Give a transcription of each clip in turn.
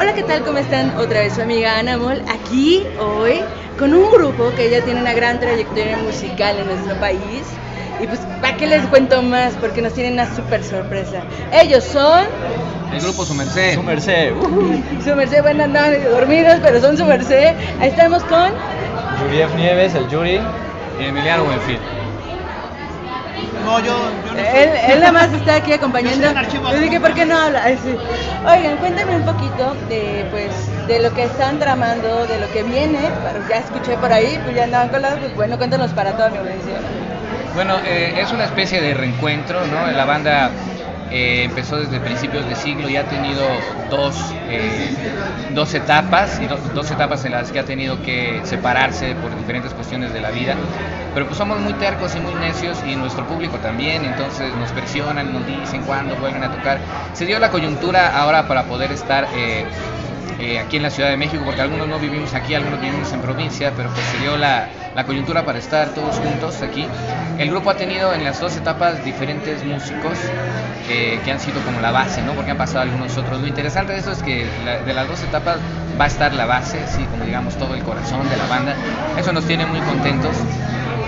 Hola, ¿qué tal? ¿Cómo están? Otra vez su amiga Ana Mol, aquí hoy con un grupo que ya tiene una gran trayectoria musical en nuestro país. Y pues, ¿para qué les cuento más? Porque nos tienen una súper sorpresa. Ellos son... El grupo Su Merced. Su merced. uh. Su merced, bueno, andaban medio dormidos, pero son su merced. Ahí estamos con... Yuriev Nieves, el Yuri. Y Emiliano Buenfil. No, yo, yo no Él, él nada más está aquí acompañando. Yo soy dije, ¿por qué no habla? Sí. Oigan, cuéntame un poquito de, pues, de lo que están tramando, de lo que viene. Pero ya escuché por ahí, pues ya andaban colados. Pues bueno, cuéntanos para toda mi audiencia. Bueno, eh, es una especie de reencuentro, ¿no? La banda eh, empezó desde principios de siglo y ha tenido dos, eh, dos etapas, y do- dos etapas en las que ha tenido que separarse por diferentes cuestiones de la vida. Pero pues somos muy tercos y muy necios y nuestro público también, entonces nos presionan, nos dicen cuándo vuelven a tocar. Se dio la coyuntura ahora para poder estar eh, eh, aquí en la Ciudad de México, porque algunos no vivimos aquí, algunos vivimos en provincia, pero pues se dio la, la coyuntura para estar todos juntos aquí. El grupo ha tenido en las dos etapas diferentes músicos eh, que han sido como la base, ¿no? Porque han pasado algunos otros. Lo interesante de eso es que de las dos etapas va a estar la base, sí, como digamos todo el corazón de la banda. Eso nos tiene muy contentos.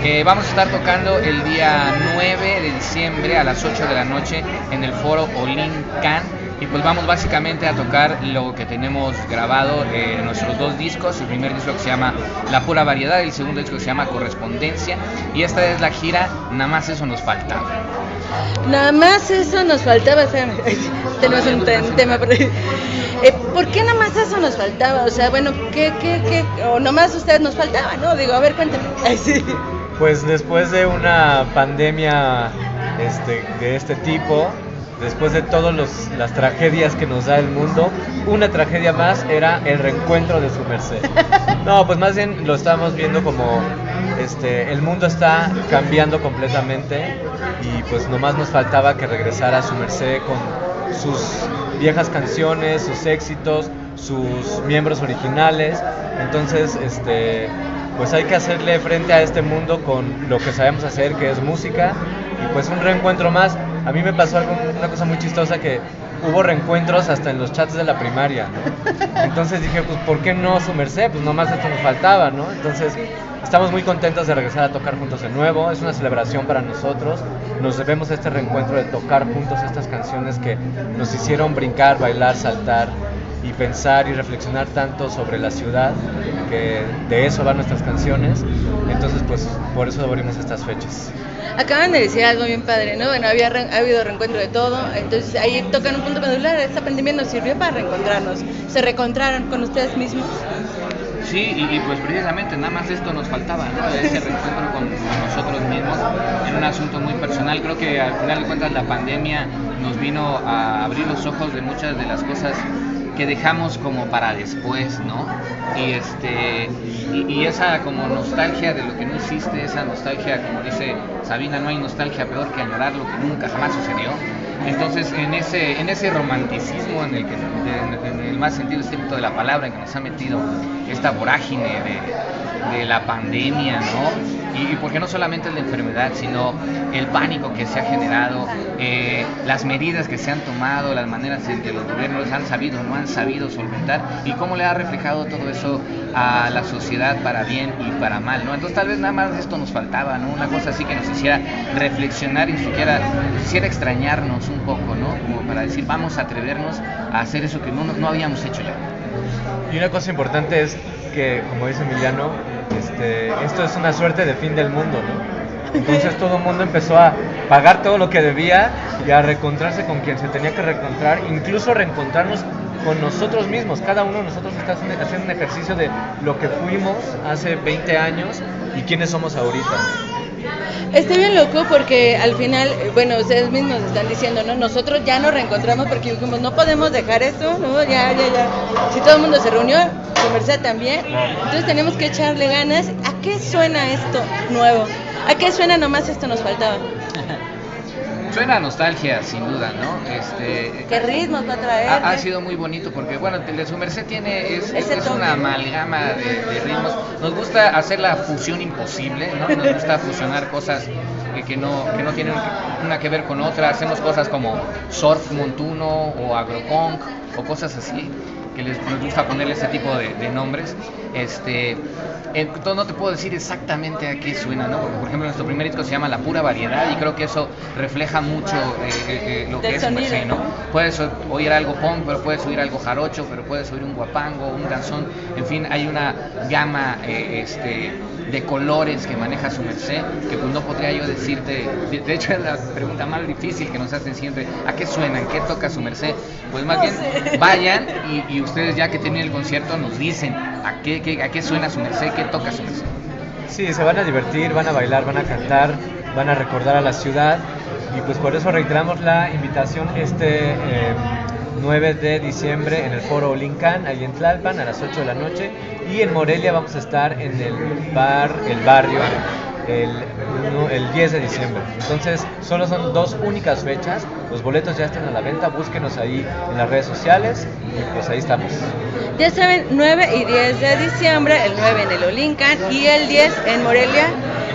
Eh, vamos a estar tocando el día 9 de diciembre a las 8 de la noche en el foro Olin Can. Y pues vamos básicamente a tocar lo que tenemos grabado eh, en nuestros dos discos. El primer disco que se llama La Pura Variedad y el segundo disco que se llama Correspondencia. Y esta es la gira, nada más eso nos faltaba. Nada más eso nos faltaba. espérame. Tenemos un te- tema por ahí. Eh, ¿Por qué nada más eso nos faltaba? O sea, bueno, ¿qué, qué, qué? O nomás ustedes nos faltaba, ¿no? Digo, a ver, cuéntame. Ay, sí. Pues después de una pandemia este, de este tipo, después de todas las tragedias que nos da el mundo, una tragedia más era el reencuentro de su merced. No, pues más bien lo estamos viendo como este, el mundo está cambiando completamente y pues nomás nos faltaba que regresara su merced con sus viejas canciones, sus éxitos, sus miembros originales. Entonces, este, pues hay que hacerle frente a este mundo con lo que sabemos hacer, que es música, y pues un reencuentro más. A mí me pasó algo, una cosa muy chistosa que hubo reencuentros hasta en los chats de la primaria, ¿no? Entonces dije, pues ¿por qué no su merced? Pues nomás esto nos faltaba, ¿no? Entonces estamos muy contentos de regresar a tocar juntos de nuevo, es una celebración para nosotros, nos debemos a este reencuentro de tocar juntos estas canciones que nos hicieron brincar, bailar, saltar y pensar y reflexionar tanto sobre la ciudad, que de eso van nuestras canciones, entonces pues por eso abrimos estas fechas. Acaban de decir algo bien padre, ¿no? Bueno, había re- ha habido reencuentro de todo, entonces ahí tocan un punto medular. Esta pandemia nos sirvió para reencontrarnos. Se reencontraron con ustedes mismos. Sí, y, y, pues precisamente nada más esto nos faltaba, ¿no? Ese reencuentro con, con nosotros mismos en un asunto muy personal. Creo que al final de cuentas la pandemia nos vino a abrir los ojos de muchas de las cosas que dejamos como para después, ¿no? Y este y, esa como nostalgia de lo que no hiciste, esa nostalgia, como dice Sabina, no hay nostalgia peor que añorar lo que nunca jamás sucedió. Entonces, en ese, en ese romanticismo en el que, más sentido estricto de la palabra, en que nos ha metido esta vorágine de, de la pandemia, ¿no? Y, y porque no solamente la enfermedad, sino el pánico que se ha generado, eh, las medidas que se han tomado, las maneras en que los gobiernos han sabido o no han sabido solventar, y cómo le ha reflejado todo eso a la sociedad para bien y para mal, ¿no? Entonces tal vez nada más esto nos faltaba, ¿no? Una cosa así que nos hiciera reflexionar y siquiera nos hiciera extrañarnos un poco, ¿no? Como para decir, vamos a atrevernos a hacer eso que no, no habíamos hecho ya. Y una cosa importante es que, como dice Emiliano, este, esto es una suerte de fin del mundo, ¿no? Entonces todo el mundo empezó a pagar todo lo que debía y a reencontrarse con quien se tenía que reencontrar, incluso reencontrarnos con nosotros mismos. Cada uno de nosotros está haciendo haciendo un ejercicio de lo que fuimos hace 20 años y quiénes somos ahorita. Está bien loco porque al final, eh, bueno, ustedes mismos están diciendo, ¿no? Nosotros ya nos reencontramos porque dijimos, no podemos dejar esto, ¿no? Ya, ya, ya. Si todo el mundo se reunió, su merced también. Entonces tenemos que echarle ganas. ¿A qué suena esto nuevo? ¿A qué suena nomás esto nos faltaba? Suena a nostalgia, sin duda, ¿no? Este, ¿Qué ritmos va a traer? Ha, ha sido muy bonito porque, bueno, el de su merced tiene, es, es, es una amalgama de, de ritmos. Nos gusta hacer la fusión imposible, ¿no? Nos gusta fusionar cosas que, no, que no tienen una que ver con otra. Hacemos cosas como surf montuno o agropunk o cosas así. Que les gusta ponerle este tipo de, de nombres. Este, entonces no te puedo decir exactamente a qué suena, ¿no? Porque, por ejemplo, nuestro primer disco se llama La Pura Variedad y creo que eso refleja mucho eh, eh, eh, lo Del que es sonido, Mercé, ¿no? ¿no? Puedes oír algo punk, pero puedes oír algo jarocho, pero puedes oír un guapango, un danzón, en fin, hay una gama eh, este, de colores que maneja su merced, que pues no podría yo decirte, de, de hecho es la pregunta más difícil que nos hacen siempre, ¿a qué suenan? ¿Qué toca su merced? Pues más No bien sé. vayan y, y ustedes ya que tienen el concierto nos dicen a qué, a qué suena su merced, qué toca su merced. Sí, se van a divertir, van a bailar, van a cantar, van a recordar a la ciudad y pues por eso reiteramos la invitación este eh, 9 de diciembre en el Foro Olincan, ahí en Tlalpan, a las 8 de la noche y en Morelia vamos a estar en el bar, el barrio, el, el 10 de diciembre. Entonces, solo son dos únicas fechas, los boletos ya están a la venta, búsquenos ahí en las redes sociales y pues ahí estamos. Ya saben, 9 y 10 de diciembre, el 9 en el Olincan y el 10 en Morelia,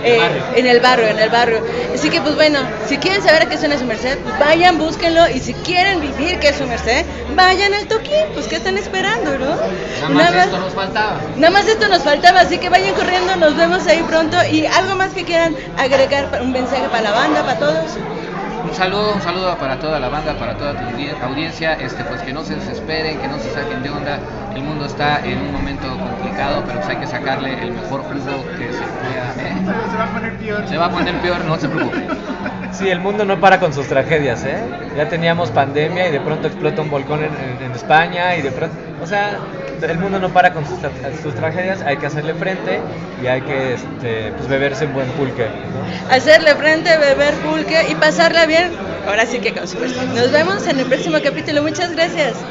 eh, en el barrio, en el barrio. Así que pues bueno, si quieren saber a qué suena su merced, pues vayan, búsquenlo y si quieren vivir qué es su merced, vayan al toquín, pues qué están esperando, ¿no? Nada más esto nos faltaba. Nada más esto nos faltaba, así que vayan corriendo, nos vemos ahí pronto y algo más que quieran agregar, un mensaje para la banda, para todos. Un saludo, un saludo para toda la banda, para toda tu audi- audiencia, este pues que no se desesperen, que no se saquen de onda. El mundo está en un momento complicado, pero pues hay que sacarle el mejor jugo que se pueda. ¿eh? Se va a poner peor. Se va a poner peor, no se preocupe. Sí, el mundo no para con sus tragedias, ¿eh? Ya teníamos pandemia y de pronto explota un volcán en, en- España y de pronto, o sea, el mundo no para con sus, sus tragedias, hay que hacerle frente y hay que este, pues, beberse un buen pulque. Hacerle frente, beber pulque y pasarla bien. Ahora sí que con suerte. Nos vemos en el próximo capítulo. Muchas gracias.